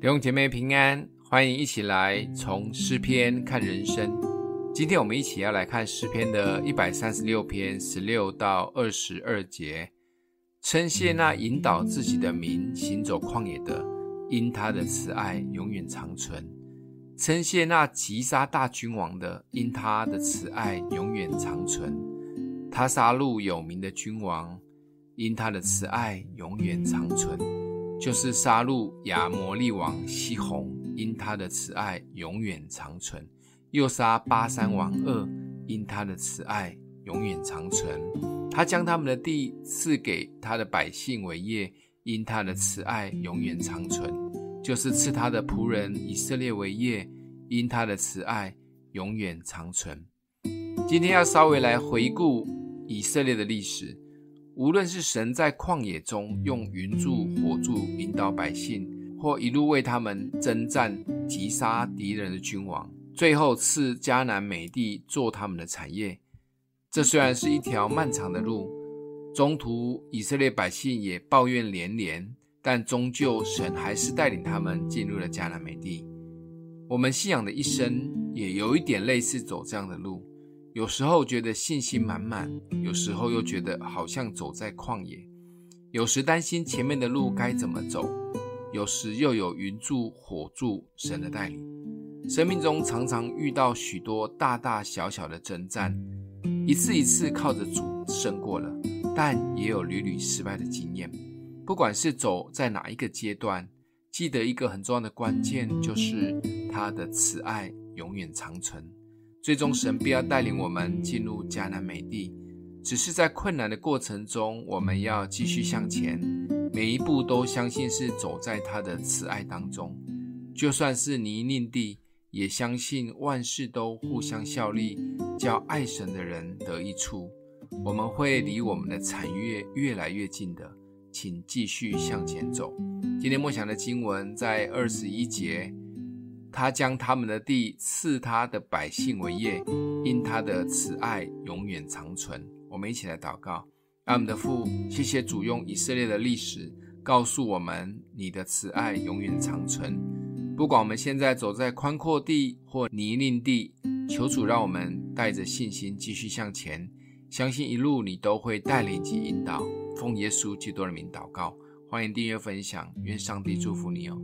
弟兄姐妹平安，欢迎一起来从诗篇看人生。今天我们一起要来看诗篇的一百三十六篇十六到二十二节。称谢那引导自己的民行走旷野的，因他的慈爱永远长存；称谢那击杀大君王的，因他的慈爱永远长存。他杀戮有名的君王，因他的慈爱永远长存。就是杀戮亚摩利王西宏，因他的慈爱永远长存；又杀巴珊王噩，因他的慈爱永远长存。他将他们的地赐给他的百姓为业，因他的慈爱永远长存。就是赐他的仆人以色列为业，因他的慈爱永远长存。今天要稍微来回顾以色列的历史。无论是神在旷野中用云柱、火柱引导百姓，或一路为他们征战、击杀敌人的君王，最后赐迦南美地做他们的产业，这虽然是一条漫长的路，中途以色列百姓也抱怨连连，但终究神还是带领他们进入了迦南美地。我们信仰的一生也有一点类似走这样的路。有时候觉得信心满满，有时候又觉得好像走在旷野，有时担心前面的路该怎么走，有时又有云柱火柱神的带领。生命中常常遇到许多大大小小的征战，一次一次靠着主胜过了，但也有屡屡失败的经验。不管是走在哪一个阶段，记得一个很重要的关键，就是他的慈爱永远长存。最终，神必要带领我们进入迦南美地，只是在困难的过程中，我们要继续向前，每一步都相信是走在他的慈爱当中。就算是泥泞地，也相信万事都互相效力，叫爱神的人得益处。我们会离我们的产业越来越近的，请继续向前走。今天默想的经文在二十一节。他将他们的地赐他的百姓为业，因他的慈爱永远长存。我们一起来祷告：爱我们的父，谢谢主用以色列的历史告诉我们，你的慈爱永远长存。不管我们现在走在宽阔地或泥泞地，求主让我们带着信心继续向前，相信一路你都会带领及引导。奉耶稣基督的名祷告，欢迎订阅分享，愿上帝祝福你哦。